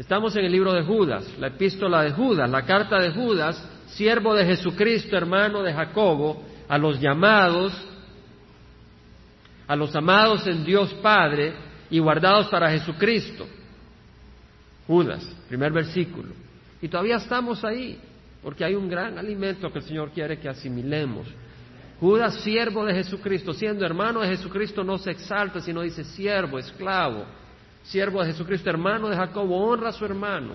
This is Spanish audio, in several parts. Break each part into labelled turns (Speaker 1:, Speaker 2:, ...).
Speaker 1: Estamos en el libro de Judas, la epístola de Judas, la carta de Judas, siervo de Jesucristo, hermano de Jacobo, a los llamados, a los amados en Dios Padre y guardados para Jesucristo. Judas, primer versículo. Y todavía estamos ahí, porque hay un gran alimento que el Señor quiere que asimilemos. Judas, siervo de Jesucristo, siendo hermano de Jesucristo, no se exalta, sino dice siervo, esclavo siervo de Jesucristo, hermano de Jacobo, honra a su hermano,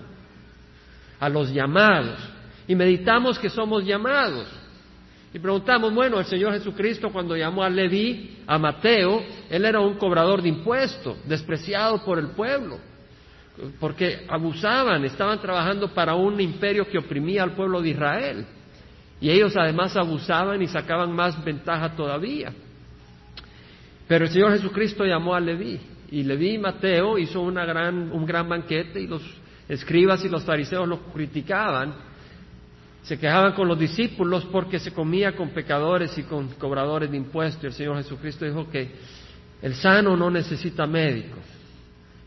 Speaker 1: a los llamados. Y meditamos que somos llamados. Y preguntamos, bueno, el Señor Jesucristo cuando llamó a Leví, a Mateo, él era un cobrador de impuestos, despreciado por el pueblo, porque abusaban, estaban trabajando para un imperio que oprimía al pueblo de Israel. Y ellos además abusaban y sacaban más ventaja todavía. Pero el Señor Jesucristo llamó a Leví y Leví y Mateo hizo una gran, un gran banquete y los escribas y los fariseos lo criticaban, se quejaban con los discípulos porque se comía con pecadores y con cobradores de impuestos. Y el Señor Jesucristo dijo que el sano no necesita médicos.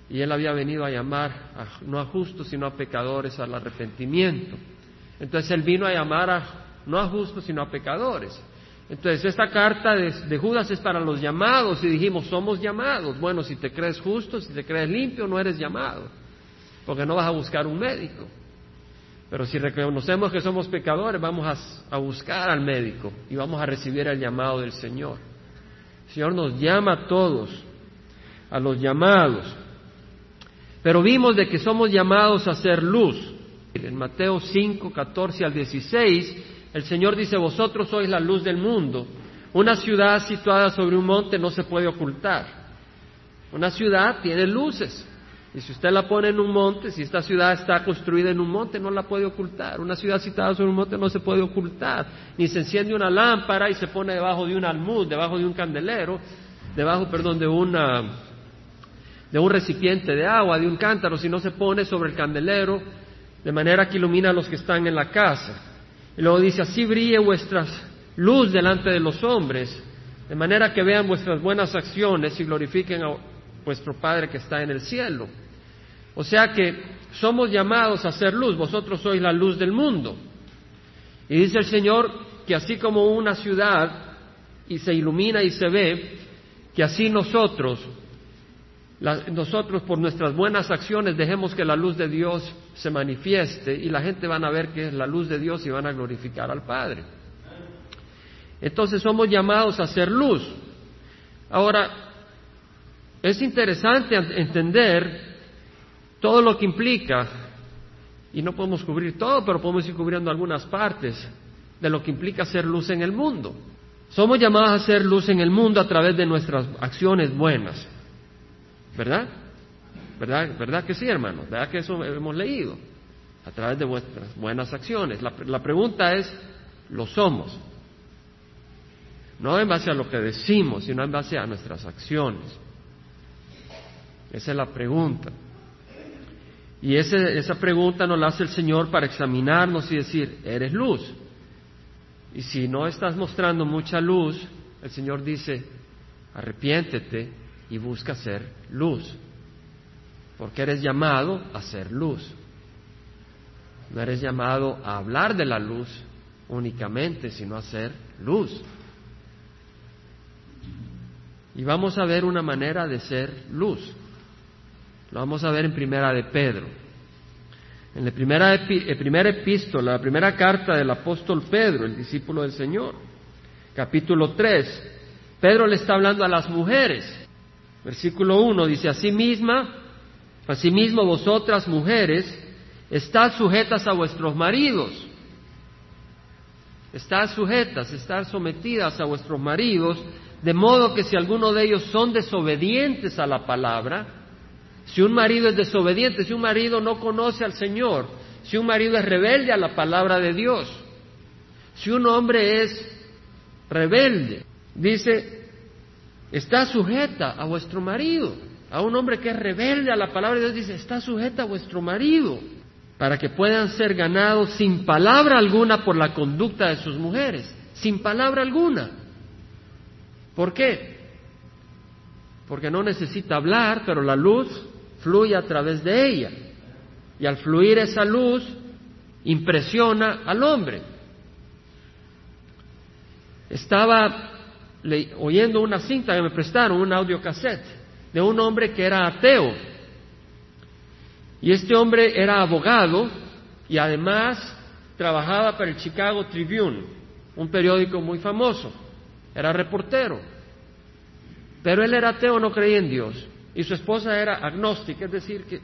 Speaker 1: Y él había venido a llamar no a justos, sino a pecadores al arrepentimiento. Entonces él vino a llamar a, no a justos, sino a pecadores. Entonces, esta carta de, Judas es para los llamados y dijimos, somos llamados. Bueno, si te crees justo, si te crees limpio, no eres llamado, porque no vas a buscar un médico. Pero si reconocemos que somos pecadores, vamos a, a buscar al médico y vamos a recibir el llamado del Señor. El Señor nos llama a todos, a los llamados. Pero vimos de que somos llamados a ser luz. En Mateo 5, 14 al 16 el Señor dice, vosotros sois la luz del mundo. Una ciudad situada sobre un monte no se puede ocultar. Una ciudad tiene luces. Y si usted la pone en un monte, si esta ciudad está construida en un monte, no la puede ocultar. Una ciudad situada sobre un monte no se puede ocultar. Ni se enciende una lámpara y se pone debajo de un almud, debajo de un candelero, debajo, perdón, de una de un recipiente de agua, de un cántaro, si no se pone sobre el candelero, de manera que ilumina a los que están en la casa. Y luego dice, así brille vuestra luz delante de los hombres, de manera que vean vuestras buenas acciones y glorifiquen a vuestro Padre que está en el cielo. O sea que somos llamados a ser luz, vosotros sois la luz del mundo. Y dice el Señor que así como una ciudad y se ilumina y se ve, que así nosotros nosotros por nuestras buenas acciones dejemos que la luz de Dios se manifieste y la gente van a ver que es la luz de Dios y van a glorificar al Padre. Entonces somos llamados a ser luz. Ahora, es interesante entender todo lo que implica, y no podemos cubrir todo, pero podemos ir cubriendo algunas partes de lo que implica ser luz en el mundo. Somos llamados a ser luz en el mundo a través de nuestras acciones buenas. ¿Verdad? ¿Verdad? ¿Verdad que sí, hermano? ¿Verdad que eso hemos leído? A través de vuestras buenas acciones. La, la pregunta es, ¿lo somos? No en base a lo que decimos, sino en base a nuestras acciones. Esa es la pregunta. Y esa pregunta nos la hace el Señor para examinarnos y decir, eres luz. Y si no estás mostrando mucha luz, el Señor dice, arrepiéntete y busca ser luz, porque eres llamado a ser luz. No eres llamado a hablar de la luz únicamente, sino a ser luz. Y vamos a ver una manera de ser luz. Lo vamos a ver en primera de Pedro. En la primera, primera epístola, la primera carta del apóstol Pedro, el discípulo del Señor, capítulo 3, Pedro le está hablando a las mujeres Versículo 1 dice, Asimisma, asimismo vosotras mujeres, estad sujetas a vuestros maridos. Estad sujetas, estad sometidas a vuestros maridos, de modo que si alguno de ellos son desobedientes a la palabra, si un marido es desobediente, si un marido no conoce al Señor, si un marido es rebelde a la palabra de Dios, si un hombre es rebelde, dice, está sujeta a vuestro marido. A un hombre que es rebelde a la palabra de Dios dice, está sujeta a vuestro marido, para que puedan ser ganados sin palabra alguna por la conducta de sus mujeres, sin palabra alguna. ¿Por qué? Porque no necesita hablar, pero la luz fluye a través de ella. Y al fluir esa luz, impresiona al hombre. Estaba oyendo una cinta que me prestaron, un audiocassette, de un hombre que era ateo. Y este hombre era abogado y además trabajaba para el Chicago Tribune, un periódico muy famoso. Era reportero. Pero él era ateo, no creía en Dios. Y su esposa era agnóstica, es decir, que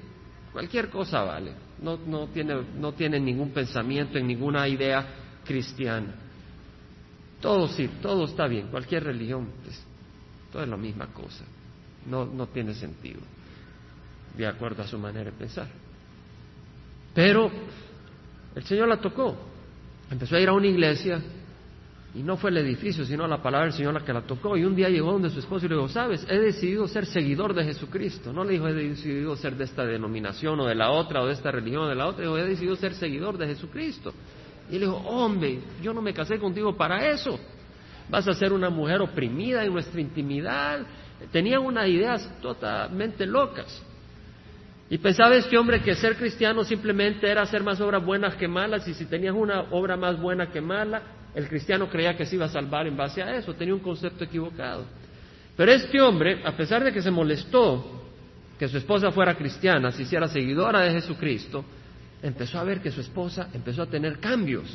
Speaker 1: cualquier cosa vale. No, no, tiene, no tiene ningún pensamiento en ninguna idea cristiana. Todo sí, todo está bien, cualquier religión, pues, todo es la misma cosa. No, no tiene sentido, de acuerdo a su manera de pensar. Pero el Señor la tocó. Empezó a ir a una iglesia y no fue el edificio, sino la palabra del Señor la que la tocó. Y un día llegó donde su esposo y le dijo, sabes, he decidido ser seguidor de Jesucristo. No le dijo, he decidido ser de esta denominación o de la otra o de esta religión o de la otra. Dijo, he decidido ser seguidor de Jesucristo. Y le dijo, hombre, yo no me casé contigo para eso. Vas a ser una mujer oprimida en nuestra intimidad. Tenían unas ideas totalmente locas. Y pensaba este hombre que ser cristiano simplemente era hacer más obras buenas que malas y si tenías una obra más buena que mala, el cristiano creía que se iba a salvar en base a eso, tenía un concepto equivocado. Pero este hombre, a pesar de que se molestó que su esposa fuera cristiana, se hiciera seguidora de Jesucristo, empezó a ver que su esposa empezó a tener cambios.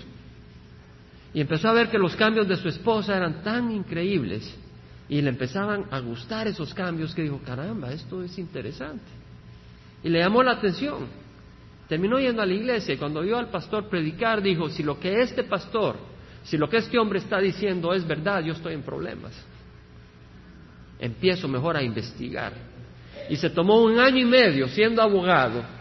Speaker 1: Y empezó a ver que los cambios de su esposa eran tan increíbles y le empezaban a gustar esos cambios que dijo, caramba, esto es interesante. Y le llamó la atención. Terminó yendo a la iglesia y cuando vio al pastor predicar dijo, si lo que este pastor si lo que este hombre está diciendo es verdad, yo estoy en problemas. Empiezo mejor a investigar. Y se tomó un año y medio siendo abogado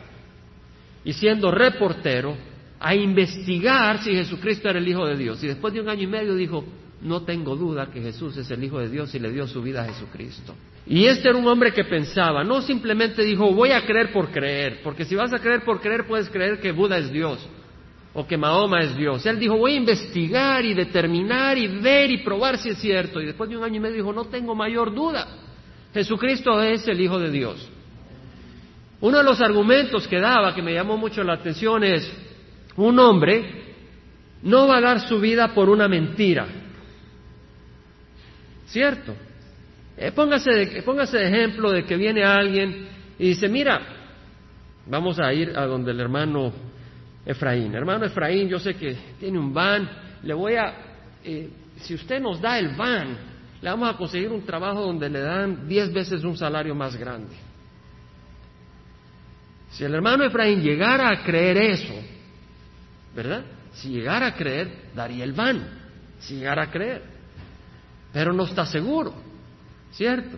Speaker 1: y siendo reportero a investigar si Jesucristo era el Hijo de Dios. Y después de un año y medio dijo, no tengo duda que Jesús es el Hijo de Dios y le dio su vida a Jesucristo. Y este era un hombre que pensaba, no simplemente dijo, voy a creer por creer, porque si vas a creer por creer puedes creer que Buda es Dios o que Mahoma es Dios. Él dijo, voy a investigar y determinar y ver y probar si es cierto. Y después de un año y medio dijo, no tengo mayor duda. Jesucristo es el Hijo de Dios. Uno de los argumentos que daba, que me llamó mucho la atención, es, un hombre no va a dar su vida por una mentira. ¿Cierto? Eh, póngase, de, póngase de ejemplo de que viene alguien y dice, mira, vamos a ir a donde el hermano Efraín. Hermano Efraín, yo sé que tiene un van, le voy a, eh, si usted nos da el van, le vamos a conseguir un trabajo donde le dan diez veces un salario más grande. Si el hermano Efraín llegara a creer eso, ¿verdad? Si llegara a creer, daría el van, si llegara a creer. Pero no está seguro, ¿cierto?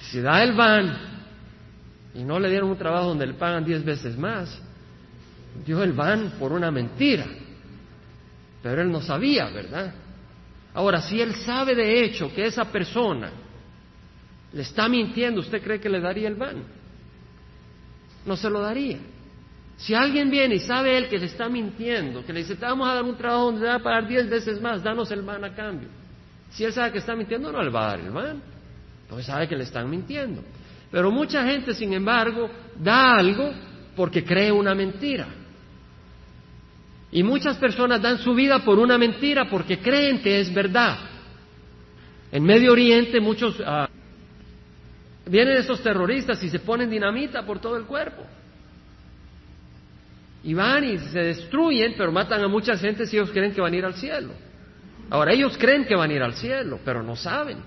Speaker 1: Si da el van y no le dieron un trabajo donde le pagan diez veces más, dio el van por una mentira. Pero él no sabía, ¿verdad? Ahora, si él sabe de hecho que esa persona le está mintiendo, ¿usted cree que le daría el van? No se lo daría. Si alguien viene y sabe él que le está mintiendo, que le dice, te vamos a dar un trabajo donde te va a pagar diez veces más, danos el van a cambio. Si él sabe que está mintiendo, no le va a dar el van, porque sabe que le están mintiendo. Pero mucha gente, sin embargo, da algo porque cree una mentira. Y muchas personas dan su vida por una mentira porque creen que es verdad. En Medio Oriente muchos uh, vienen esos terroristas y se ponen dinamita por todo el cuerpo. Y van y se destruyen, pero matan a mucha gente si ellos creen que van a ir al cielo. Ahora ellos creen que van a ir al cielo, pero no saben.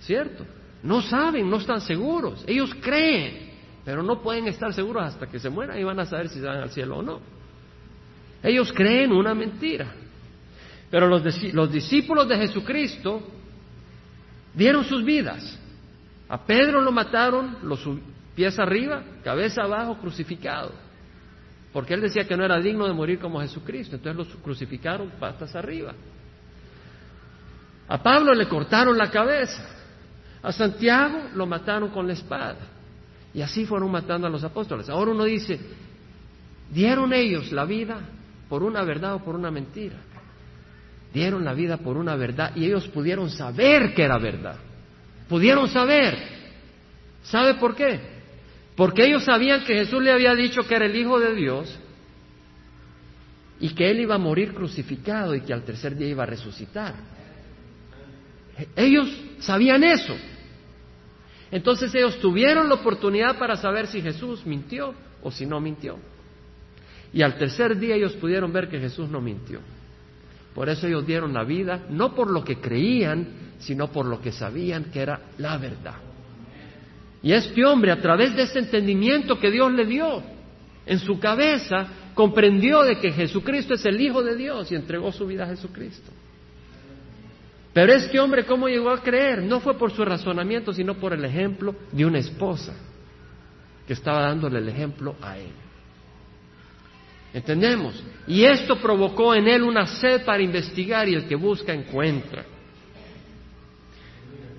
Speaker 1: ¿Cierto? No saben, no están seguros. Ellos creen, pero no pueden estar seguros hasta que se mueran y van a saber si van al cielo o no. Ellos creen una mentira. Pero los discípulos de Jesucristo dieron sus vidas. A Pedro lo mataron, los pies arriba, cabeza abajo, crucificado. Porque él decía que no era digno de morir como Jesucristo. Entonces los crucificaron patas arriba. A Pablo le cortaron la cabeza. A Santiago lo mataron con la espada. Y así fueron matando a los apóstoles. Ahora uno dice, ¿dieron ellos la vida por una verdad o por una mentira. Dieron la vida por una verdad y ellos pudieron saber que era verdad. Pudieron saber. ¿Sabe por qué? Porque ellos sabían que Jesús le había dicho que era el Hijo de Dios y que Él iba a morir crucificado y que al tercer día iba a resucitar. Ellos sabían eso. Entonces ellos tuvieron la oportunidad para saber si Jesús mintió o si no mintió. Y al tercer día ellos pudieron ver que Jesús no mintió. Por eso ellos dieron la vida, no por lo que creían, sino por lo que sabían que era la verdad. Y este hombre, a través de ese entendimiento que Dios le dio en su cabeza, comprendió de que Jesucristo es el Hijo de Dios y entregó su vida a Jesucristo. Pero este hombre, ¿cómo llegó a creer? No fue por su razonamiento, sino por el ejemplo de una esposa que estaba dándole el ejemplo a él. ¿Entendemos? Y esto provocó en él una sed para investigar y el que busca encuentra.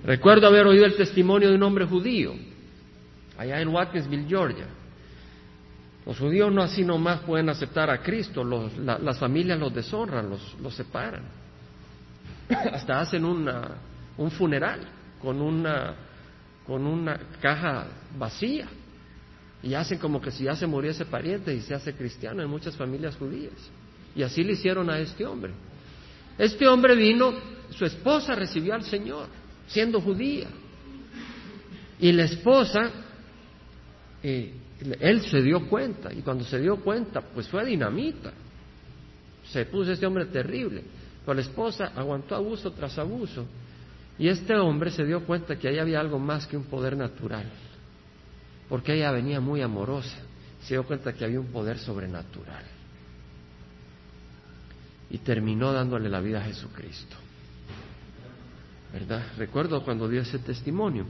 Speaker 1: Recuerdo haber oído el testimonio de un hombre judío, allá en Watkinsville, Georgia. Los judíos no así nomás pueden aceptar a Cristo, las familias los deshonran, los, los separan. Hasta hacen una, un funeral con una, con una caja vacía y hacen como que si ya se murió ese pariente y se hace cristiano en muchas familias judías. Y así le hicieron a este hombre. Este hombre vino, su esposa recibió al Señor, siendo judía. Y la esposa, eh, él se dio cuenta, y cuando se dio cuenta, pues fue dinamita. Se puso este hombre terrible. Pero la esposa aguantó abuso tras abuso. Y este hombre se dio cuenta que ahí había algo más que un poder natural porque ella venía muy amorosa, se dio cuenta que había un poder sobrenatural. Y terminó dándole la vida a Jesucristo. ¿Verdad? Recuerdo cuando dio ese testimonio.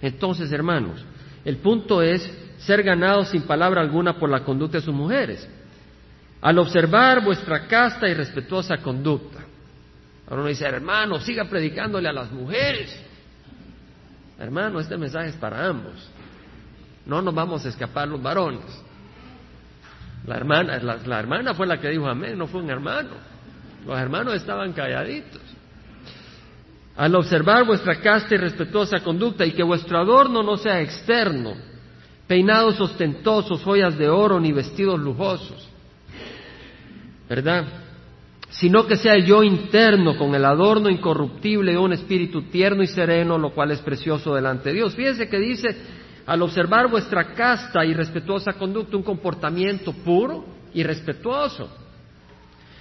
Speaker 1: Entonces, hermanos, el punto es ser ganados sin palabra alguna por la conducta de sus mujeres. Al observar vuestra casta y respetuosa conducta. Ahora uno dice, hermano, siga predicándole a las mujeres. Hermano, este mensaje es para ambos. No nos vamos a escapar los varones. La hermana, la, hermana fue la que dijo amén, no fue un hermano. Los hermanos estaban calladitos. Al observar vuestra casta y respetuosa conducta y que vuestro adorno no sea externo, peinados ostentosos, joyas de oro ni vestidos lujosos, ¿verdad? Sino que sea yo interno con el adorno incorruptible de un espíritu tierno y sereno, lo cual es precioso delante de Dios. Fíjense que dice al observar vuestra casta y respetuosa conducta, un comportamiento puro y respetuoso.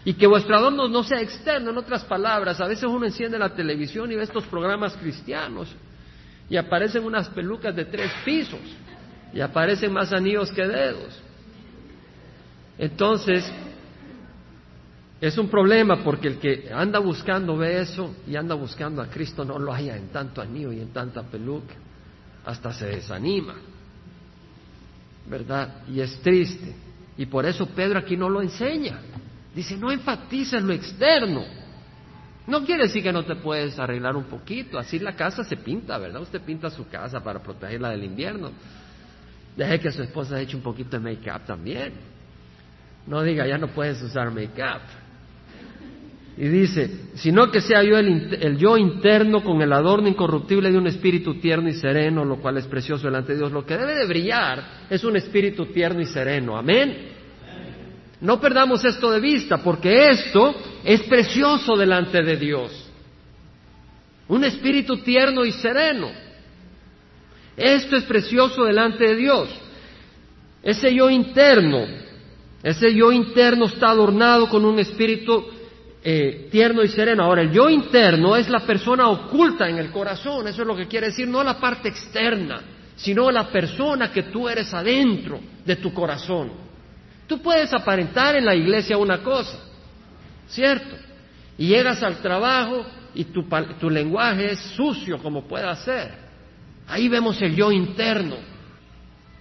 Speaker 1: Y que vuestro adorno no sea externo, en otras palabras, a veces uno enciende la televisión y ve estos programas cristianos y aparecen unas pelucas de tres pisos y aparecen más anillos que dedos. Entonces, es un problema porque el que anda buscando ve eso y anda buscando a Cristo no lo haya en tanto anillo y en tanta peluca hasta se desanima, ¿verdad? Y es triste. Y por eso Pedro aquí no lo enseña. Dice, no enfatices lo externo. No quiere decir que no te puedes arreglar un poquito. Así la casa se pinta, ¿verdad? Usted pinta su casa para protegerla del invierno. Deje que su esposa eche un poquito de make-up también. No diga, ya no puedes usar make-up. Y dice, sino que sea yo el, yo interno con el adorno incorruptible de un espíritu tierno y sereno, lo cual es precioso delante de Dios. Lo que debe de brillar es un espíritu tierno y sereno. Amén. No perdamos esto de vista, porque esto es precioso delante de Dios. Un espíritu tierno y sereno. Esto es precioso delante de Dios. Ese yo interno, ese yo interno está adornado con un espíritu eh, tierno y sereno. Ahora, el yo interno es la persona oculta en el corazón, eso es lo que quiere decir, no la parte externa, sino la persona que tú eres adentro de tu corazón. Tú puedes aparentar en la iglesia una cosa, ¿cierto? Y llegas al trabajo y tu, tu lenguaje es sucio como pueda ser. Ahí vemos el yo interno,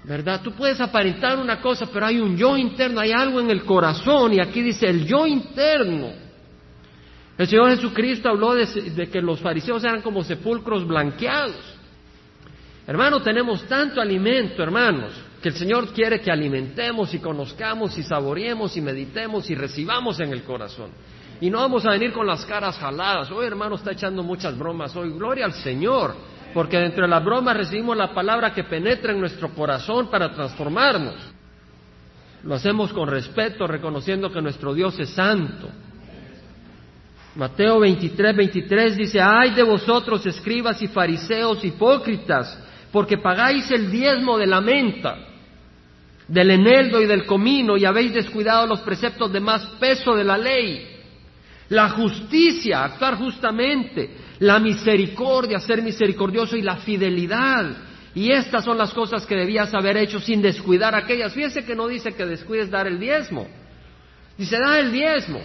Speaker 1: ¿verdad? Tú puedes aparentar una cosa, pero hay un yo interno, hay algo en el corazón, y aquí dice el yo interno el Señor Jesucristo habló de, que los fariseos eran como sepulcros blanqueados. Hermano, tenemos tanto alimento, hermanos, que el Señor quiere que alimentemos y conozcamos y saboreemos y meditemos y recibamos en el corazón. Y no vamos a venir con las caras jaladas. Hoy, hermano, está echando muchas bromas hoy. Gloria al Señor. porque dentro de la broma recibimos la palabra que penetra en nuestro corazón para transformarnos. Lo hacemos con respeto, reconociendo que nuestro Dios es santo. Mateo 23, 23 dice, ay de vosotros, escribas y fariseos hipócritas, porque pagáis el diezmo de la menta, del eneldo y del comino, y habéis descuidado los preceptos de más peso de la ley. La justicia, actuar justamente, la misericordia, ser misericordioso y la fidelidad. Y estas son las cosas que debías haber hecho sin descuidar aquellas. Fíjese que no dice que descuides dar el diezmo. Dice, da el diezmo.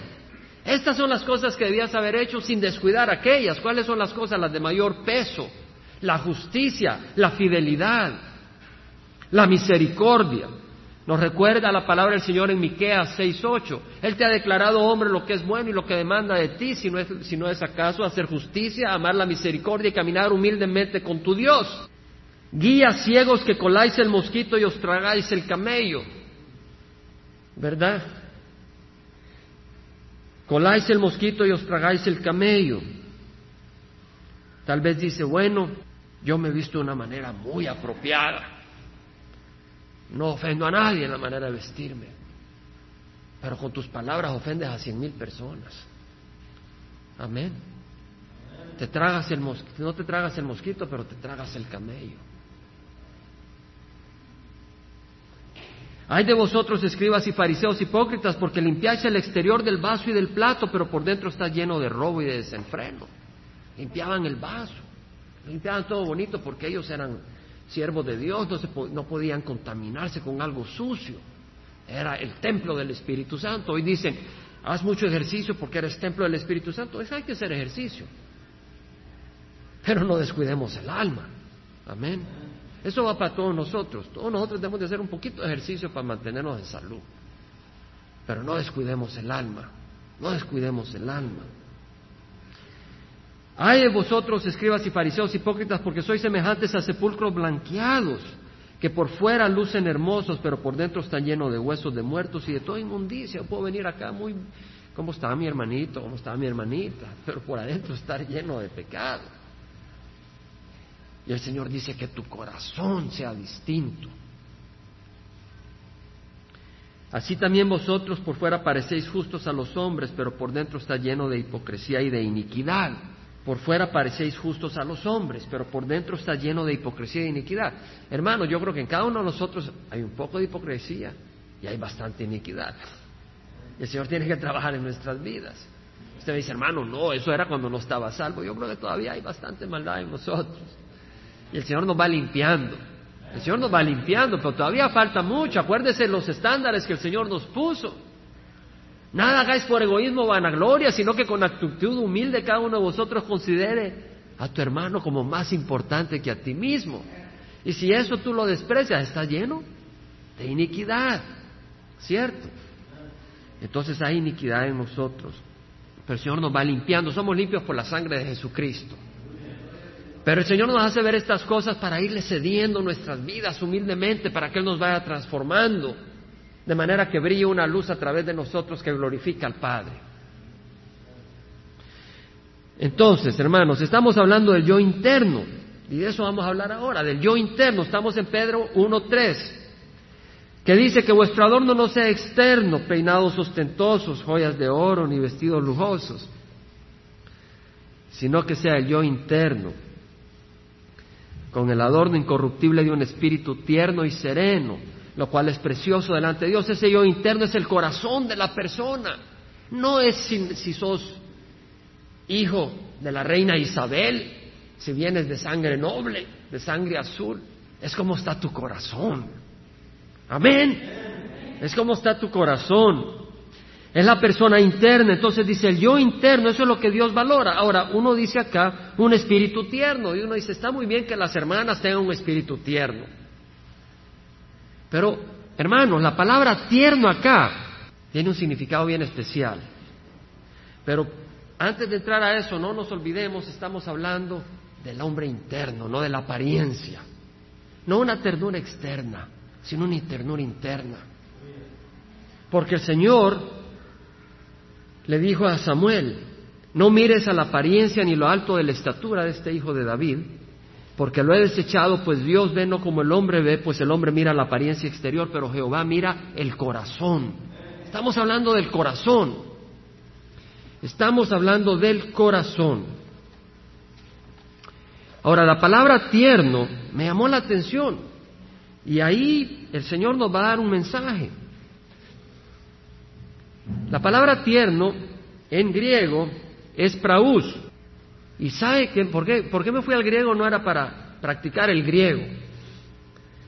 Speaker 1: Estas son las cosas que debías haber hecho sin descuidar aquellas. ¿Cuáles son las cosas? Las de mayor peso. La justicia, la fidelidad, la misericordia. Nos recuerda la palabra del Señor en Miqueas 6:8. Él te ha declarado hombre lo que es bueno y lo que demanda de ti, si no, es, si no es acaso hacer justicia, amar la misericordia y caminar humildemente con tu Dios. Guía ciegos que coláis el mosquito y os tragáis el camello. ¿Verdad? Coláis el mosquito y os tragáis el camello. Tal vez dice, bueno, yo me he visto de una manera muy apropiada. No ofendo a nadie en la manera de vestirme. Pero con tus palabras ofendes a cien mil personas. Amén. Te tragas el mosquito, no te tragas el mosquito, pero te tragas el camello. Hay de vosotros, escribas y fariseos hipócritas, porque limpiáis el exterior del vaso y del plato, pero por dentro está lleno de robo y de desenfreno. Limpiaban el vaso, limpiaban todo bonito porque ellos eran siervos de Dios, no, se, no podían contaminarse con algo sucio. Era el templo del Espíritu Santo. Hoy dicen, haz mucho ejercicio porque eres templo del Espíritu Santo. Eso hay que hacer ejercicio. Pero no descuidemos el alma. Amén. Eso va para todos nosotros. Todos nosotros debemos de hacer un poquito de ejercicio para mantenernos en salud. Pero no descuidemos el alma. No descuidemos el alma. Ay vosotros, escribas y fariseos hipócritas, porque sois semejantes a sepulcros blanqueados, que por fuera lucen hermosos, pero por dentro están llenos de huesos de muertos y de toda inmundicia. puedo venir acá muy, ¿cómo está mi hermanito? ¿Cómo está mi hermanita? Pero por adentro estar lleno de pecado. Y el Señor dice que tu corazón sea distinto. Así también vosotros por fuera parecéis justos a los hombres, pero por dentro está lleno de hipocresía y de iniquidad. Por fuera parecéis justos a los hombres, pero por dentro está lleno de hipocresía de iniquidad. Hermano, yo creo que en cada uno de nosotros hay un poco de hipocresía y hay bastante iniquidad. El Señor tiene que trabajar en nuestras vidas. Usted me dice, hermano, no, eso era cuando no estaba salvo. Yo creo que todavía hay bastante maldad en nosotros. Y el Señor nos va limpiando. El Señor nos va limpiando, pero todavía falta mucho. Acuérdese los estándares que el Señor nos puso. Nada hagáis por egoísmo o vanagloria, sino que con actitud humilde cada uno de vosotros considere a tu hermano como más importante que a ti mismo. Y si eso tú lo desprecias, está lleno de iniquidad, ¿cierto? Entonces hay iniquidad en nosotros. Pero el Señor nos va limpiando, somos limpios por la sangre de Jesucristo. Pero el Señor nos hace ver estas cosas para irle cediendo nuestras vidas humildemente, para que Él nos vaya transformando, de manera que brille una luz a través de nosotros que glorifica al Padre. Entonces, hermanos, estamos hablando del yo interno, y de eso vamos a hablar ahora, del yo interno. Estamos en Pedro 1.3, que dice que vuestro adorno no sea externo, peinados ostentosos, joyas de oro, ni vestidos lujosos, sino que sea el yo interno con el adorno incorruptible de un espíritu tierno y sereno, lo cual es precioso delante de Dios. Ese yo interno es el corazón de la persona. No es si, sos hijo de la reina Isabel, si vienes de sangre noble, de sangre azul, es como está tu corazón. Amén. Es como está tu corazón. Es la persona interna, entonces dice el yo interno, eso es lo que Dios valora. Ahora, uno dice acá un espíritu tierno, y uno dice, está muy bien que las hermanas tengan un espíritu tierno. Pero, hermanos, la palabra tierno acá tiene un significado bien especial. Pero antes de entrar a eso, no nos olvidemos, estamos hablando del hombre interno, no de la apariencia. No una ternura externa, sino una ternura interna. Porque el Señor le dijo a Samuel, no mires a la apariencia ni lo alto de la estatura de este hijo de David, porque lo he desechado, pues Dios ve no como el hombre ve, pues el hombre mira la apariencia exterior, pero Jehová mira el corazón. Estamos hablando del corazón. Estamos hablando del corazón. Ahora, la palabra tierno me llamó la atención y ahí el Señor nos va a dar un mensaje. La palabra tierno en griego es praus. ¿Y sabe que, por, qué, por qué me fui al griego? No era para practicar el griego.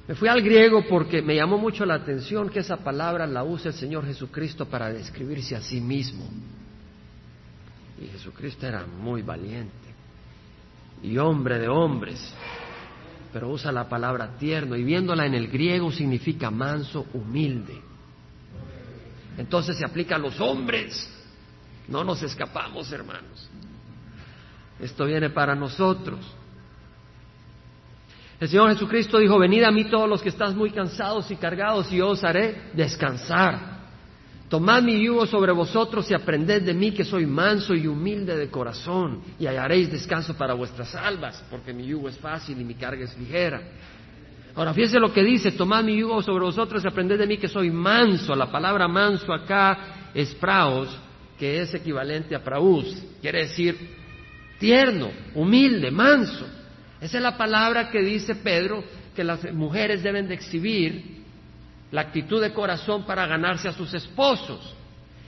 Speaker 1: Me fui al griego porque me llamó mucho la atención que esa palabra la usa el Señor Jesucristo para describirse a sí mismo. Y Jesucristo era muy valiente y hombre de hombres, pero usa la palabra tierno y viéndola en el griego significa manso, humilde. Entonces se aplica a los hombres. No nos escapamos, hermanos. Esto viene para nosotros. El Señor Jesucristo dijo, venid a mí todos los que estás muy cansados y cargados y yo os haré descansar. Tomad mi yugo sobre vosotros y aprended de mí que soy manso y humilde de corazón y hallaréis descanso para vuestras almas, porque mi yugo es fácil y mi carga es ligera. Ahora fíjense lo que dice, tomad mi yugo sobre vosotros y aprended de mí que soy manso. La palabra manso acá es praos, que es equivalente a praus, quiere decir tierno, humilde, manso. Esa es la palabra que dice Pedro que las mujeres deben de exhibir la actitud de corazón para ganarse a sus esposos.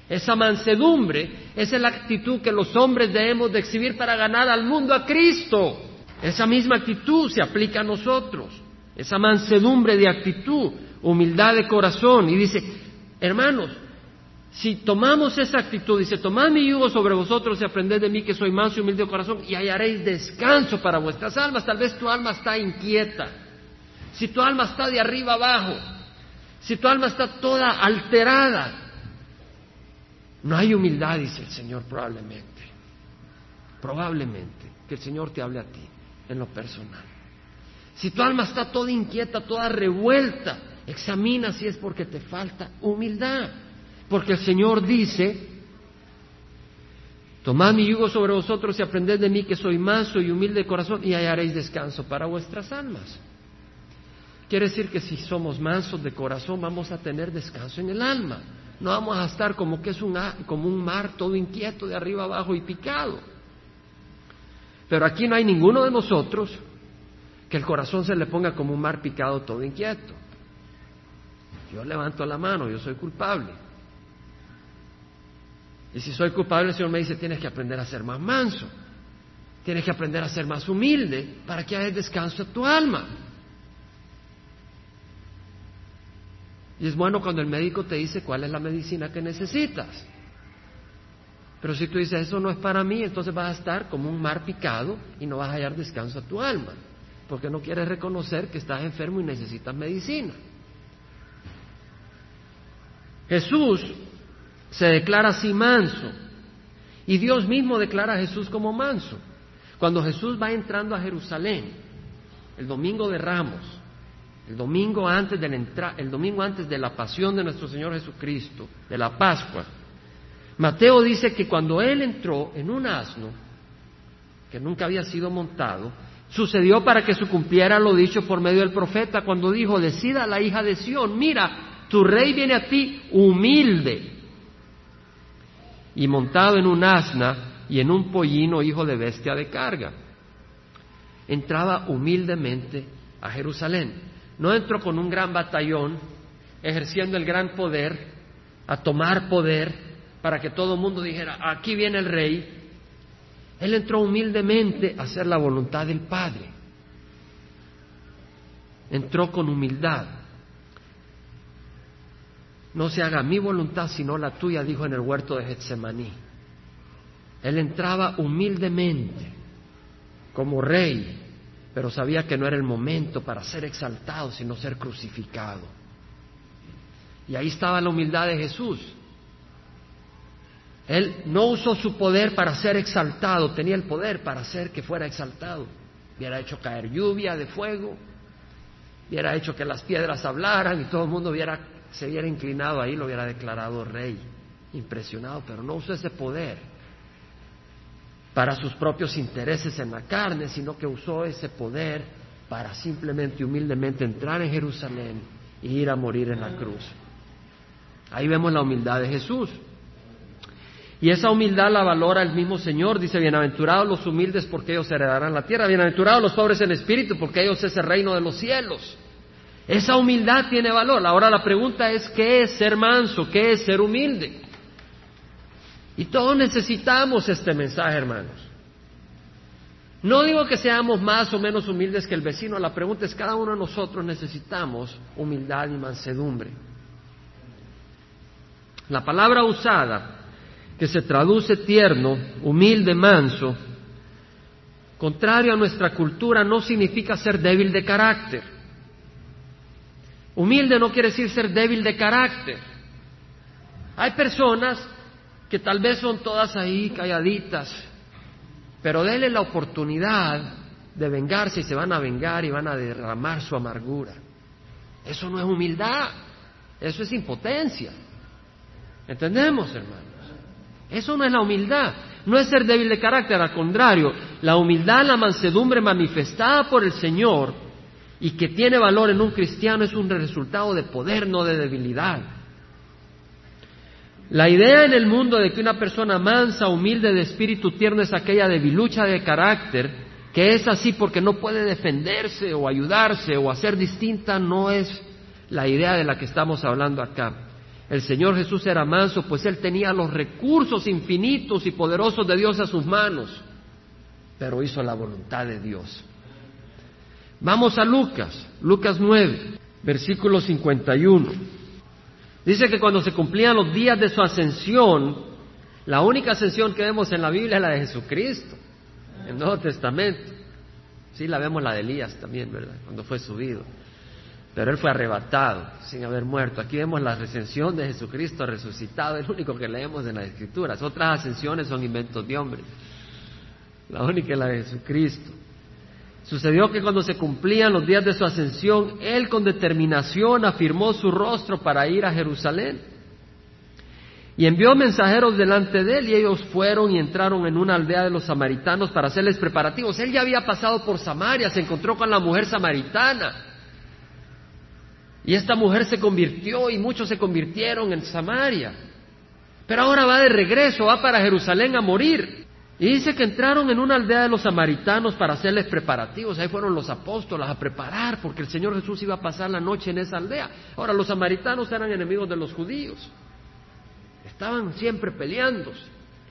Speaker 1: Esa mansedumbre, esa es la actitud que los hombres debemos de exhibir para ganar al mundo a Cristo. Esa misma actitud se aplica a nosotros. Esa mansedumbre de actitud, humildad de corazón. Y dice, hermanos, si tomamos esa actitud, dice, tomad mi yugo sobre vosotros y aprended de mí que soy manso y humilde de corazón y hallaréis descanso para vuestras almas. Tal vez tu alma está inquieta, si tu alma está de arriba abajo, si tu alma está toda alterada, no hay humildad, dice el Señor probablemente, probablemente que el Señor te hable a ti en lo personal. Si tu alma está toda inquieta, toda revuelta, examina si es porque te falta humildad. Porque el Señor dice, tomad mi yugo sobre vosotros y aprended de mí que soy manso y humilde de corazón y hallaréis descanso para vuestras almas. Quiere decir que si somos mansos de corazón vamos a tener descanso en el alma. No vamos a estar como que es un, como un mar todo inquieto de arriba abajo y picado. Pero aquí no hay ninguno de nosotros que el corazón se le ponga como un mar picado todo inquieto. Yo levanto la mano, yo soy culpable. Y si soy culpable, el Señor me dice, tienes que aprender a ser más manso, tienes que aprender a ser más humilde para que haya descanso a tu alma. Y es bueno cuando el médico te dice cuál es la medicina que necesitas. Pero si tú dices, eso no es para mí, entonces vas a estar como un mar picado y no vas a hallar descanso a tu alma, porque no quieres reconocer que estás enfermo y necesitas medicina. Jesús se declara así manso. Y Dios mismo declara a Jesús como manso. Cuando Jesús va entrando a Jerusalén, el domingo de Ramos, el domingo antes de la el domingo antes de la pasión de nuestro Señor Jesucristo, de la Pascua, Mateo dice que cuando él entró en un asno que nunca había sido montado, sucedió para que se cumpliera lo dicho por medio del profeta cuando dijo, decida la hija de Sión, mira, tu rey viene a ti humilde y montado en un asna y en un pollino hijo de bestia de carga. Entraba humildemente a Jerusalén. No entró con un gran batallón, ejerciendo el gran poder, a tomar poder, para que todo el mundo dijera, aquí viene el rey. Él entró humildemente a hacer la voluntad del Padre. Entró con humildad. No se haga mi voluntad sino la tuya, dijo en el huerto de Getsemaní. Él entraba humildemente como rey, pero sabía que no era el momento para ser exaltado, sino ser crucificado. Y ahí estaba la humildad de Jesús. Él no usó su poder para ser exaltado, tenía el poder para hacer que fuera exaltado. Hubiera hecho caer lluvia de fuego, hubiera hecho que las piedras hablaran y todo el mundo hubiera se hubiera inclinado ahí, lo hubiera declarado rey, impresionado, pero no usó ese poder para sus propios intereses en la carne, sino que usó ese poder para simplemente humildemente entrar en Jerusalén e ir a morir en la cruz. Ahí vemos la humildad de Jesús. Y esa humildad la valora el mismo Señor. Dice, bienaventurados los humildes porque ellos heredarán la tierra. Bienaventurados los pobres en espíritu porque ellos es el reino de los cielos. Esa humildad tiene valor. Ahora la pregunta es, ¿qué es ser manso? ¿Qué es ser humilde? Y todos necesitamos este mensaje, hermanos. No digo que seamos más o menos humildes que el vecino, la pregunta es, cada uno de nosotros necesitamos humildad y mansedumbre. La palabra usada, que se traduce tierno, humilde, manso, contrario a nuestra cultura, no significa ser débil de carácter. Humilde no quiere decir ser débil de carácter. Hay personas que tal vez son todas ahí calladitas, pero denle la oportunidad de vengarse y se van a vengar y van a derramar su amargura. Eso no es humildad, eso es impotencia. ¿Entendemos, hermanos? Eso no es la humildad, no es ser débil de carácter, al contrario, la humildad, la mansedumbre manifestada por el Señor y que tiene valor en un cristiano es un resultado de poder, no de debilidad. La idea en el mundo de que una persona mansa, humilde, de espíritu tierno es aquella debilucha de carácter, que es así porque no puede defenderse o ayudarse o hacer distinta, no es la idea de la que estamos hablando acá. El Señor Jesús era manso, pues Él tenía los recursos infinitos y poderosos de Dios a sus manos, pero hizo la voluntad de Dios. Vamos a Lucas, Lucas 9, versículo 51. Dice que cuando se cumplían los días de su ascensión, la única ascensión que vemos en la Biblia es la de Jesucristo, en el Nuevo Testamento. Sí, la vemos la de Elías también, ¿verdad? Cuando fue subido. Pero él fue arrebatado sin haber muerto. Aquí vemos la ascensión de Jesucristo resucitado, es lo único que leemos en las Escrituras. Otras ascensiones son inventos de hombres. La única es la de Jesucristo. Sucedió que cuando se cumplían los días de su ascensión, él con determinación afirmó su rostro para ir a Jerusalén. Y envió mensajeros delante de él y ellos fueron y entraron en una aldea de los samaritanos para hacerles preparativos. Él ya había pasado por Samaria, se encontró con la mujer samaritana. Y esta mujer se convirtió y muchos se convirtieron en Samaria. Pero ahora va de regreso, va para Jerusalén a morir. Y dice que entraron en una aldea de los samaritanos para hacerles preparativos. Ahí fueron los apóstoles a preparar, porque el Señor Jesús iba a pasar la noche en esa aldea. Ahora, los samaritanos eran enemigos de los judíos. Estaban siempre peleando.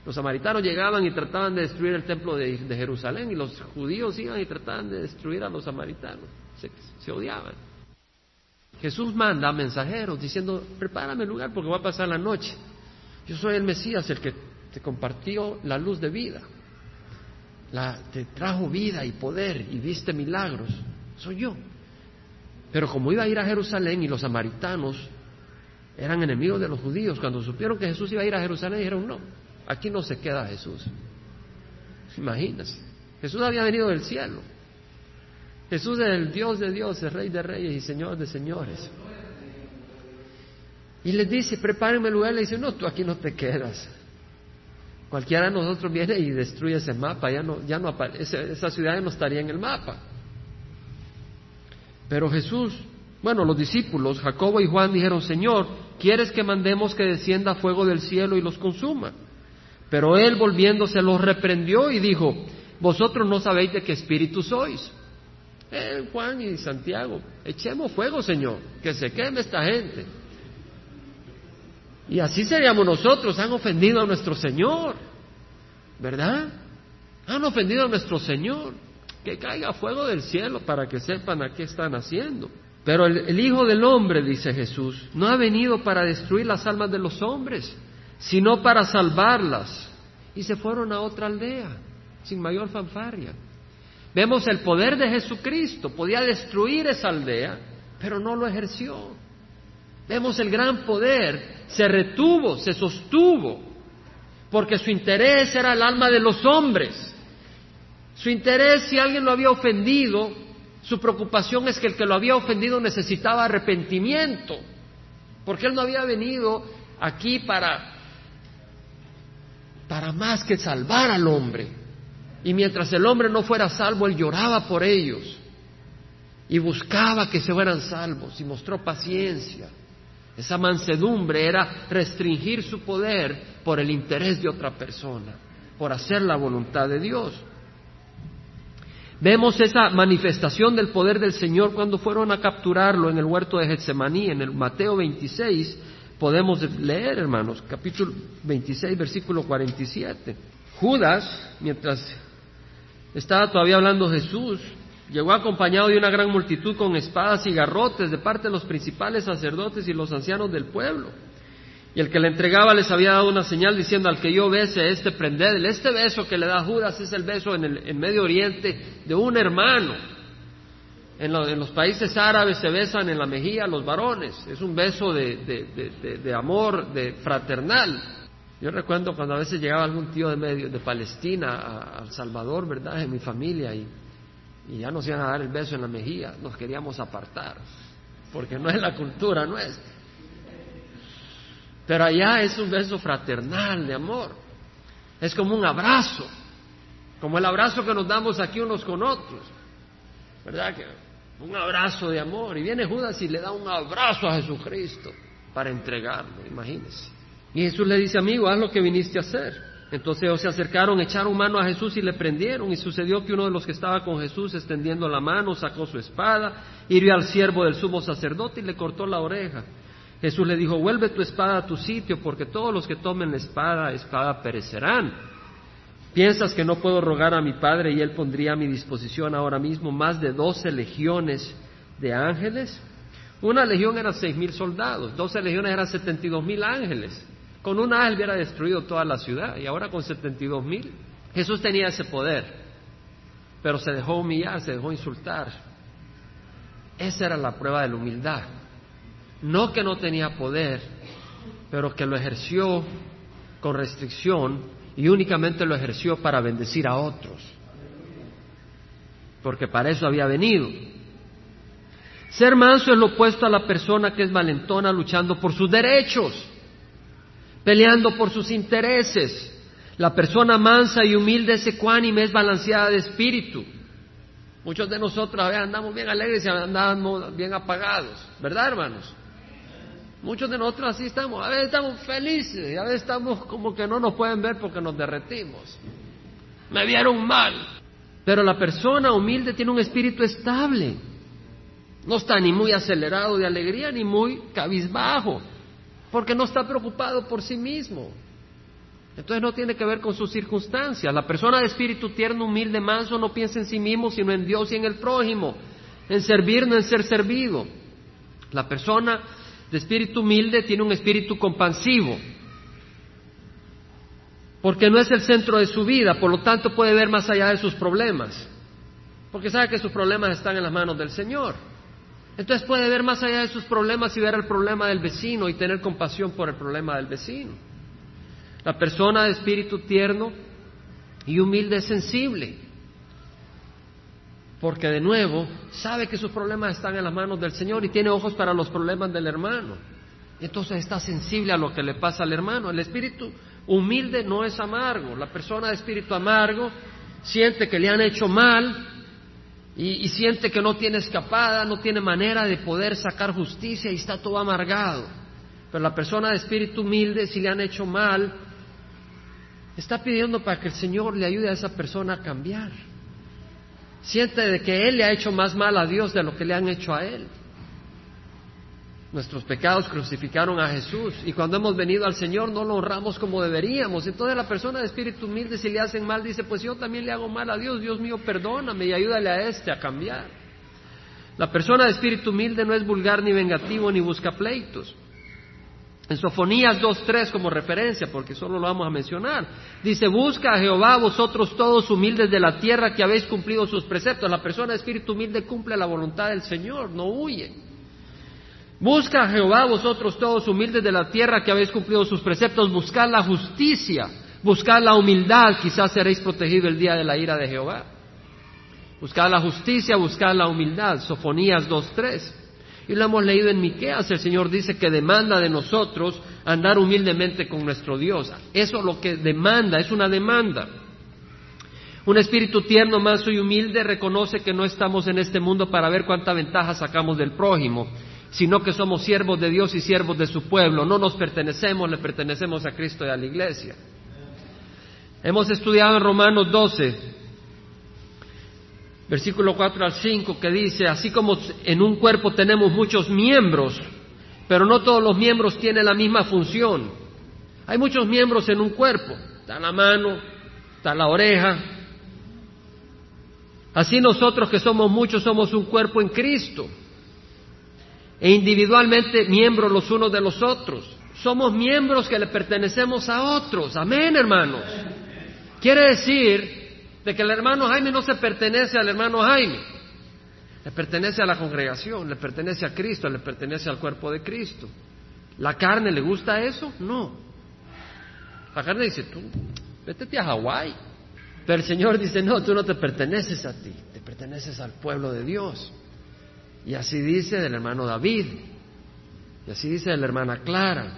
Speaker 1: Los samaritanos llegaban y trataban de destruir el templo de, Jerusalén y los judíos iban y trataban de destruir a los samaritanos. Se, odiaban. Jesús manda mensajeros diciendo, prepárame el lugar porque va a pasar la noche. Yo soy el Mesías, el que te compartió la luz de vida, la, te trajo vida y poder y viste milagros, soy yo. Pero como iba a ir a Jerusalén y los samaritanos eran enemigos de los judíos, cuando supieron que Jesús iba a ir a Jerusalén, dijeron, no, aquí no se queda Jesús. Imagínense, Jesús había venido del cielo. Jesús es el Dios de Dios, el Rey de Reyes y Señor de Señores. Y les dice, prepárenme el lugar. Le dice, no, tú aquí no te quedas. Cualquiera de nosotros viene y destruye ese mapa, ya no, ya no aparece, esa ciudad ya no estaría en el mapa. Pero Jesús, bueno, los discípulos, Jacobo y Juan dijeron, Señor, ¿quieres que mandemos que descienda fuego del cielo y los consuma? Pero él volviéndose los reprendió y dijo, vosotros no sabéis de qué espíritu sois. Eh, Juan y Santiago, echemos fuego, Señor, que se queme esta gente. Y así seríamos nosotros, han ofendido a nuestro Señor, ¿verdad? Han ofendido a nuestro Señor. Que caiga fuego del cielo para que sepan a qué están haciendo. Pero el, Hijo del Hombre, dice Jesús, no ha venido para destruir las almas de los hombres, sino para salvarlas. Y se fueron a otra aldea, sin mayor fanfarria. Vemos el poder de Jesucristo, podía destruir esa aldea, pero no lo ejerció. Vemos el gran poder, se retuvo, se sostuvo, porque su interés era el alma de los hombres. Su interés, si alguien lo había ofendido, su preocupación es que el que lo había ofendido necesitaba arrepentimiento, porque él no había venido aquí para, para más que salvar al hombre, Y mientras el hombre no fuera salvo, él lloraba por ellos y buscaba que se fueran salvos y mostró paciencia. Esa mansedumbre era restringir su poder por el interés de otra persona, por hacer la voluntad de Dios. Vemos esa manifestación del poder del Señor cuando fueron a capturarlo en el huerto de Getsemaní, en el Mateo 26, podemos leer, hermanos, capítulo 26, versículo 47. Judas, mientras estaba todavía hablando Jesús, llegó acompañado de una gran multitud con espadas y garrotes de parte de los principales sacerdotes y los ancianos del pueblo. Y el que le entregaba les había dado una señal diciendo al que yo bese, este prendedle. Este beso que le da Judas es el beso en el Medio Oriente de un hermano. En, los países árabes se besan en la mejilla los varones. Es un beso de, amor, de fraternal. Yo recuerdo cuando a veces llegaba algún tío de medio de Palestina a, El Salvador, ¿verdad? En mi familia y, y ya nos iban a dar el beso en la mejilla. Nos queríamos apartar porque no es la cultura nuestra. Pero allá es un beso fraternal de amor. Es como un abrazo, como el abrazo que nos damos aquí unos con otros. ¿Verdad? Que un abrazo de amor. Y viene Judas y le da un abrazo a Jesucristo para entregarlo, imagínense. Y Jesús le dice, amigo, haz lo que viniste a hacer. Entonces ellos se acercaron, echaron mano a Jesús y le prendieron. Y sucedió que uno de los que estaba con Jesús, extendiendo la mano, sacó su espada, hirió al siervo del sumo sacerdote y le cortó la oreja. Jesús le dijo, vuelve tu espada a tu sitio, porque todos los que tomen la espada, espada perecerán. ¿Piensas que no puedo rogar a mi Padre y Él pondría a mi disposición ahora mismo más de doce legiones de ángeles? Una legión era seis mil soldados, doce legiones eran setenta y dos mil ángeles. Con un ángel hubiera destruido toda la ciudad y ahora con setenta y dos mil. Jesús tenía ese poder, pero se dejó humillar, se dejó insultar. Esa era la prueba de la humildad. No que no tenía poder, pero que lo ejerció con restricción y únicamente lo ejerció para bendecir a otros. Porque para eso había venido. Ser manso es lo opuesto a la persona que es valentona luchando por sus derechos, peleando por sus intereses. La persona mansa y humilde es ecuánime, es balanceada de espíritu. Muchos de nosotros a andamos bien alegres y andamos bien apagados, ¿verdad, hermanos? Muchos de nosotros así estamos. A veces estamos felices y a veces estamos como que no nos pueden ver porque nos derretimos. Me vieron mal. Pero la persona humilde tiene un espíritu estable. No está ni muy acelerado de alegría ni muy cabizbajo. Porque no está preocupado por sí mismo. Entonces no tiene que ver con sus circunstancias. La persona de espíritu tierno, humilde, manso, no piensa en sí mismo, sino en Dios y en el prójimo. En servir, no en ser servido. La persona de espíritu humilde tiene un espíritu compasivo, porque no es el centro de su vida, por lo tanto puede ver más allá de sus problemas, porque sabe que sus problemas están en las manos del Señor. Entonces puede ver más allá de sus problemas y ver el problema del vecino y tener compasión por el problema del vecino. La persona de espíritu tierno y humilde es sensible, porque de nuevo sabe que sus problemas están en las manos del Señor y tiene ojos para los problemas del hermano. Entonces está sensible a lo que le pasa al hermano. El espíritu humilde no es amargo. La persona de espíritu amargo siente que le han hecho mal y, siente que no tiene escapada, no tiene manera de poder sacar justicia y está todo amargado. Pero la persona de espíritu humilde, si le han hecho mal, está pidiendo para que el Señor le ayude a esa persona a cambiar. Siente de que Él le ha hecho más mal a Dios de lo que le han hecho a Él. Nuestros pecados crucificaron a Jesús y cuando hemos venido al Señor no lo honramos como deberíamos. Entonces la persona de espíritu humilde si le hacen mal dice, pues yo también le hago mal a Dios, Dios mío, perdóname y ayúdale a este a cambiar. La persona de espíritu humilde no es vulgar ni vengativo ni busca pleitos. En Sofonías 2.3 como referencia, porque solo lo vamos a mencionar, dice, busca a Jehová vosotros todos humildes de la tierra que habéis cumplido sus preceptos. La persona de espíritu humilde cumple la voluntad del Señor, no huye. Busca a Jehová vosotros todos humildes de la tierra que habéis cumplido sus preceptos, buscad la justicia, buscad la humildad, quizás seréis protegidos el día de la ira de Jehová. Buscad la justicia, buscad la humildad. Sofonías 2.3. Y lo hemos leído en Miqueas, el Señor dice que demanda de nosotros andar humildemente con nuestro Dios. Eso lo que demanda, es una demanda. Un espíritu tierno, manso y humilde reconoce que no estamos en este mundo para ver cuánta ventaja sacamos del prójimo, sino que somos siervos de Dios y siervos de su pueblo. No nos pertenecemos, le pertenecemos a Cristo y a la iglesia. Hemos estudiado en Romanos 12, versículo 4 al 5, que dice, así como en un cuerpo tenemos muchos miembros, pero no todos los miembros tienen la misma función. Hay muchos miembros en un cuerpo, está la mano, está la oreja. Así nosotros que somos muchos somos un cuerpo en Cristo e individualmente miembros los unos de los otros. Somos miembros que le pertenecemos a otros. Amén, hermanos. Quiere decir de que el hermano Jaime no se pertenece al hermano Jaime. Le pertenece a la congregación, le pertenece a Cristo, le pertenece al cuerpo de Cristo. ¿La carne le gusta eso? No. La carne dice, tú, vete a Hawái. Pero el Señor dice, no, tú no te perteneces a ti, te perteneces al pueblo de Dios. Y así dice del hermano David, y así dice de la hermana Clara,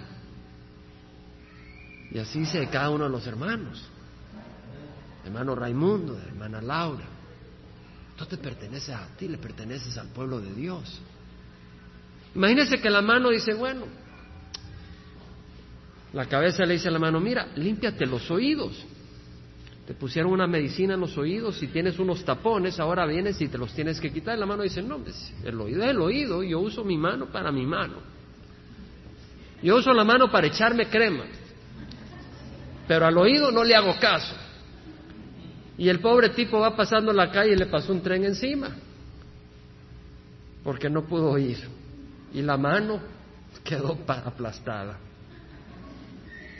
Speaker 1: y así dice de cada uno de los hermanos, hermano Raimundo, de hermana Laura. No te perteneces a ti, le perteneces al pueblo de Dios. Imagínese que la mano dice, bueno, la cabeza le dice a la mano, mira, límpiate los oídos. Te pusieron una medicina en los oídos, si tienes unos tapones, ahora vienes y te los tienes que quitar. La mano dice, no, el oído es el oído, yo uso mi mano para mi mano. Yo uso la mano para echarme crema, pero al oído no le hago caso. Y el pobre tipo va pasando la calle y le pasó un tren encima, porque no pudo oír. Y la mano quedó aplastada.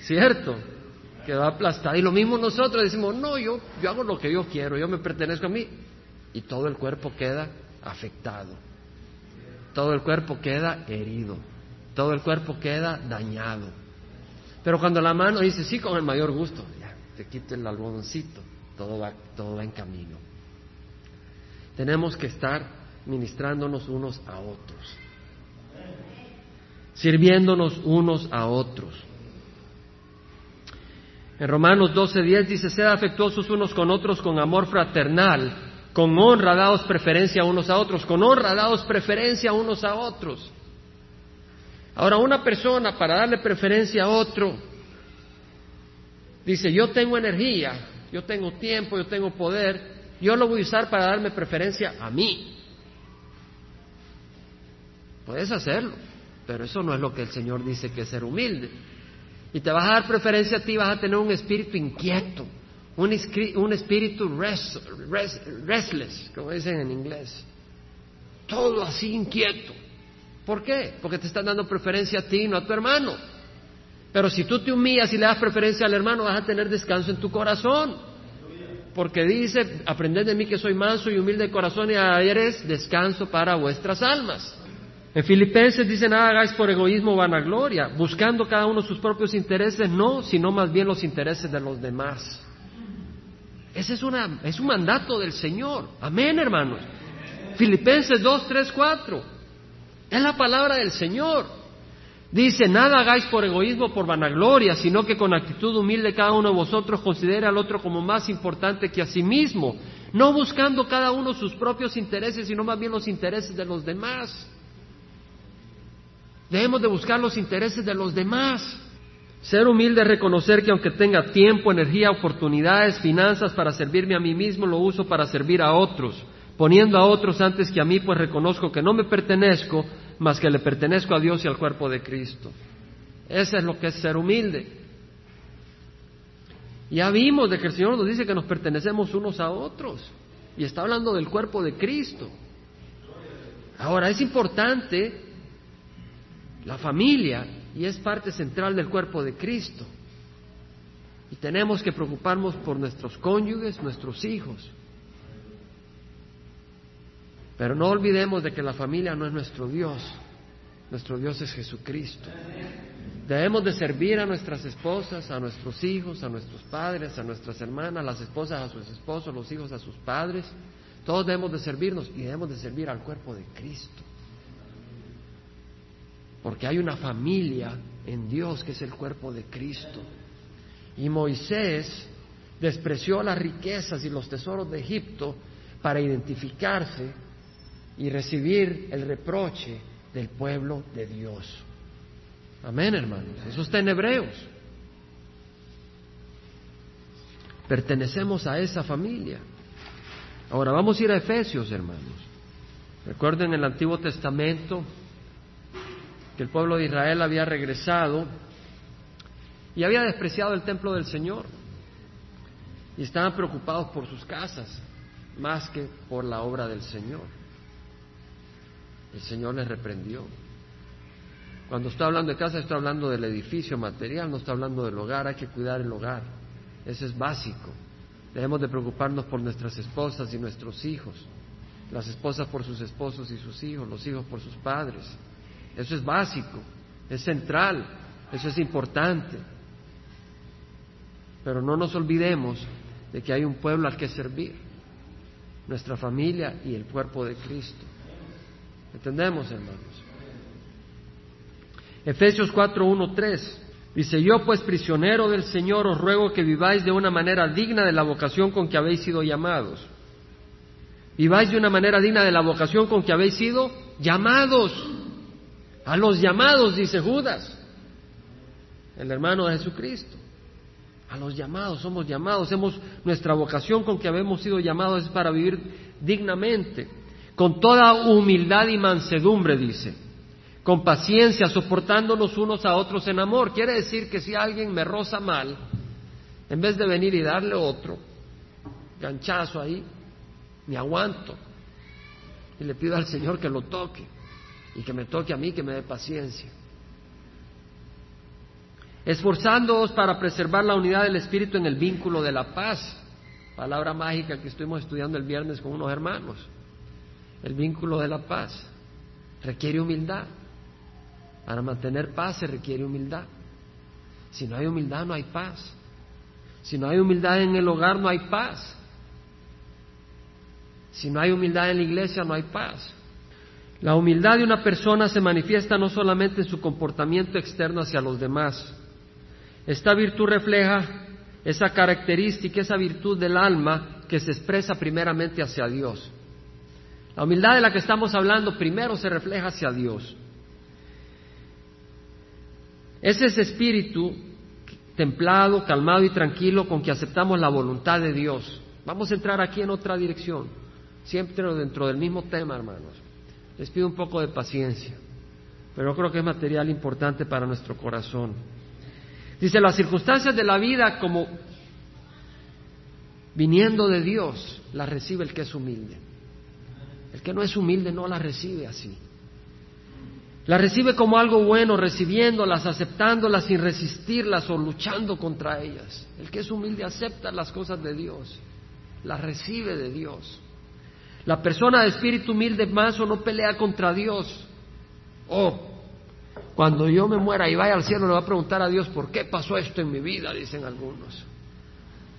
Speaker 1: ¿Cierto? Quedó aplastada. Y lo mismo nosotros decimos, no, yo, yo hago lo que yo quiero, yo me pertenezco a mí. Y todo el cuerpo queda afectado. Todo el cuerpo queda herido. Todo el cuerpo queda dañado. Pero cuando la mano dice, sí, con el mayor gusto, ya, te quito el algodoncito, todo va, todo va en camino. Tenemos que estar ministrándonos unos a otros, sirviéndonos unos a otros. En Romanos 12:10 dice, sed afectuosos unos con otros con amor fraternal, con honra daos preferencia unos a otros, con honra daos preferencia unos a otros. Ahora, una persona para darle preferencia a otro, dice, yo tengo energía, yo tengo tiempo, yo tengo poder, yo lo voy a usar para darme preferencia a mí. Puedes hacerlo, pero eso no es lo que el Señor dice que es ser humilde. Y te vas a dar preferencia a ti, vas a tener un espíritu inquieto, un, espíritu restless, como dicen en inglés. Todo así inquieto. ¿Por qué? Porque te están dando preferencia a ti, no a tu hermano. Pero si tú te humillas y le das preferencia al hermano, vas a tener descanso en tu corazón. Porque dice, aprended de mí que soy manso y humilde de corazón y eres descanso para vuestras almas. En Filipenses dice, nada hagáis por egoísmo o vanagloria, buscando cada uno sus propios intereses, no, sino más bien los intereses de los demás. Ese es, una, es un mandato del Señor. Amén, hermanos. Filipenses 2, 3, 4. Es la palabra del Señor. Dice, nada hagáis por egoísmo o por vanagloria, sino que con actitud humilde cada uno de vosotros considere al otro como más importante que a sí mismo, no buscando cada uno sus propios intereses, sino más bien los intereses de los demás. Debemos de buscar los intereses de los demás. Ser humilde es reconocer que aunque tenga tiempo, energía, oportunidades, finanzas para servirme a mí mismo, lo uso para servir a otros, poniendo a otros antes que a mí, pues reconozco que no me pertenezco, más que le pertenezco a Dios y al cuerpo de Cristo. Eso es lo que es ser humilde. Ya vimos de que el Señor nos dice que nos pertenecemos unos a otros. Y está hablando del cuerpo de Cristo. Ahora, es importante la familia y es parte central del cuerpo de Cristo. Y tenemos que preocuparnos por nuestros cónyuges, nuestros hijos. Pero no olvidemos de que la familia no es nuestro Dios, nuestro Dios es Jesucristo. Debemos de servir a nuestras esposas, a nuestros hijos, a nuestros padres, a nuestras hermanas, las esposas a sus esposos, los hijos a sus padres. Todos debemos de servirnos y debemos de servir al cuerpo de Cristo. Porque hay una familia en Dios que es el cuerpo de Cristo. Y Moisés despreció las riquezas y los tesoros de Egipto para identificarse y recibir el reproche del pueblo de Dios. Amén, hermanos. Eso está en Hebreos. Pertenecemos a esa familia. Ahora vamos a ir a Efesios, hermanos. Recuerden en el Antiguo Testamento que el pueblo de Israel había regresado y había despreciado el templo del Señor y estaban preocupados por sus casas más que por la obra del Señor. El Señor les reprendió. Cuando está hablando de casa, está hablando del edificio material, no está hablando del hogar, hay que cuidar el hogar. Eso es básico. Debemos de preocuparnos por nuestras esposas y nuestros hijos, las esposas por sus esposos y sus hijos, los hijos por sus padres. Eso es básico, es central, eso es importante. Pero no nos olvidemos de que hay un pueblo al que servir, nuestra familia y el cuerpo de Cristo. ¿Entendemos, hermanos? Efesios 4, 1, 3. Dice, yo pues prisionero del Señor os ruego que viváis de una manera digna de la vocación con que habéis sido llamados. Viváis de una manera digna de la vocación con que habéis sido llamados. A los llamados, dice Judas, el hermano de Jesucristo a los llamados, somos llamados, hemos, nuestra vocación con que habemos sido llamados es para vivir dignamente, con toda humildad y mansedumbre, dice, con paciencia, soportándonos unos a otros en amor. Quiere decir que si alguien me roza mal, en vez de venir y darle otro, ganchazo ahí, me aguanto y le pido al Señor que lo toque y que me toque a mí, que me dé paciencia esforzándoos para preservar la unidad del Espíritu en el vínculo de la paz. Palabra mágica que estuvimos estudiando el viernes con unos hermanos. El vínculo de la paz requiere humildad. Para mantener paz se requiere humildad. Si no hay humildad no hay paz. Si no hay humildad en el hogar no hay paz. Si no hay humildad en la iglesia no hay paz. La humildad de una persona se manifiesta no solamente en su comportamiento externo hacia los demás, esta virtud refleja esa característica, esa virtud del alma que se expresa primeramente hacia Dios. La humildad de la que estamos hablando primero se refleja hacia Dios. Es ese espíritu templado, calmado y tranquilo con que aceptamos la voluntad de Dios. Vamos a entrar aquí en otra dirección, siempre dentro del mismo tema, hermanos. Les pido un poco de paciencia, pero creo que es material importante para nuestro corazón. Dice, las circunstancias de la vida como viniendo de Dios, las recibe el que es humilde. El que no es humilde no las recibe así. Las recibe como algo bueno, recibiéndolas, aceptándolas sin resistirlas o luchando contra ellas. El que es humilde acepta las cosas de Dios, las recibe de Dios. La persona de espíritu humilde manso no pelea contra Dios. Oh, cuando yo me muera y vaya al cielo, le va a preguntar a Dios por qué pasó esto en mi vida, dicen algunos.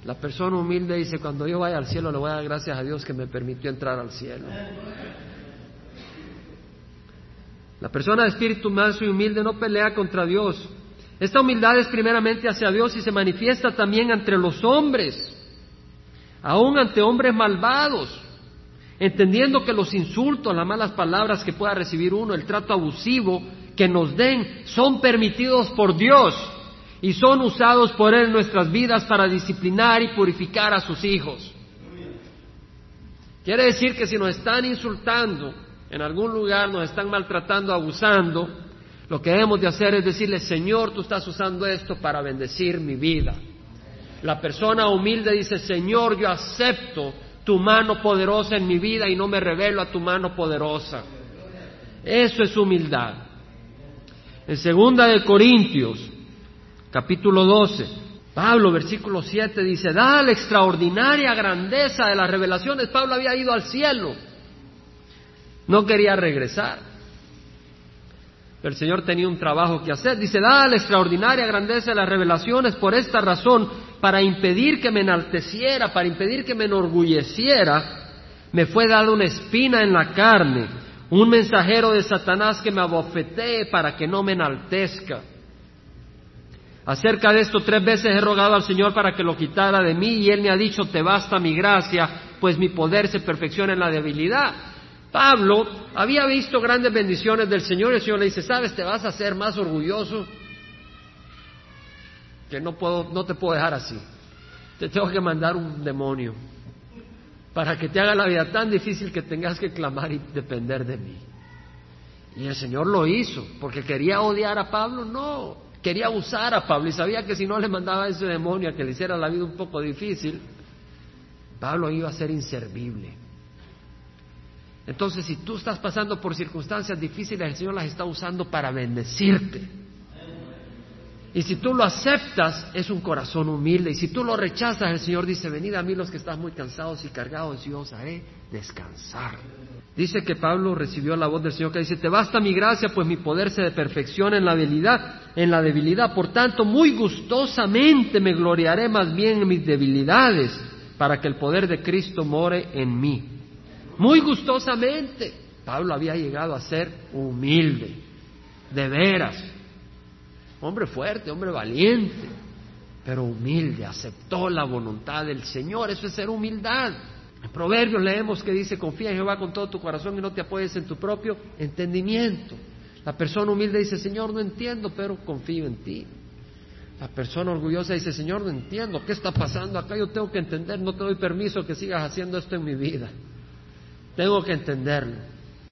Speaker 1: La persona humilde dice, cuando yo vaya al cielo, le voy a dar gracias a Dios que me permitió entrar al cielo. La persona de espíritu manso y humilde no pelea contra Dios. Esta humildad es primeramente hacia Dios y se manifiesta también entre los hombres, aún ante hombres malvados, entendiendo que los insultos, las malas palabras que pueda recibir uno, el trato abusivo, que nos den son permitidos por Dios y son usados por Él en nuestras vidas para disciplinar y purificar a sus hijos. Quiere decir que si nos están insultando en algún lugar, nos están maltratando, abusando, lo que debemos de hacer es decirle, Señor, tú estás usando esto para bendecir mi vida. La persona humilde dice, Señor, yo acepto tu mano poderosa en mi vida y no me revelo a tu mano poderosa. Eso es humildad. En segunda de Corintios, capítulo 12, Pablo, versículo 7, dice, da la extraordinaria grandeza de las revelaciones. Pablo había ido al cielo, no quería regresar. El Señor tenía un trabajo que hacer. Dice, da la extraordinaria grandeza de las revelaciones por esta razón, para impedir que me enalteciera, para impedir que me enorgulleciera, me fue dada una espina en la carne un mensajero de Satanás que me abofetee para que no me enaltezca. Acerca de esto tres veces he rogado al Señor para que lo quitara de mí y Él me ha dicho, te basta mi gracia, pues mi poder se perfecciona en la debilidad. Pablo había visto grandes bendiciones del Señor y el Señor le dice, sabes, te vas a hacer más orgulloso, que no, puedo, no te puedo dejar así. Te tengo que mandar un demonio para que te haga la vida tan difícil que tengas que clamar y depender de mí. Y el Señor lo hizo, porque quería odiar a Pablo, no, quería usar a Pablo y sabía que si no le mandaba ese demonio a que le hiciera la vida un poco difícil, Pablo iba a ser inservible. Entonces, si tú estás pasando por circunstancias difíciles, el Señor las está usando para bendecirte. Y si tú lo aceptas, es un corazón humilde. Y si tú lo rechazas, el Señor dice, venid a mí los que están muy cansados y cargados, y yo os haré descansar. Dice que Pablo recibió la voz del Señor que dice, te basta mi gracia, pues mi poder se perfecciona en la debilidad, en la debilidad. Por tanto, muy gustosamente me gloriaré más bien en mis debilidades, para que el poder de Cristo more en mí. Muy gustosamente. Pablo había llegado a ser humilde, de veras, hombre fuerte, hombre valiente, pero humilde, aceptó la voluntad del Señor, eso es ser humildad. En Proverbios leemos que dice, confía en Jehová con todo tu corazón y no te apoyes en tu propio entendimiento. La persona humilde dice, Señor, no entiendo, pero confío en ti. La persona orgullosa dice, Señor, no entiendo, ¿qué está pasando acá? Yo tengo que entender, no te doy permiso que sigas haciendo esto en mi vida. Tengo que entenderlo.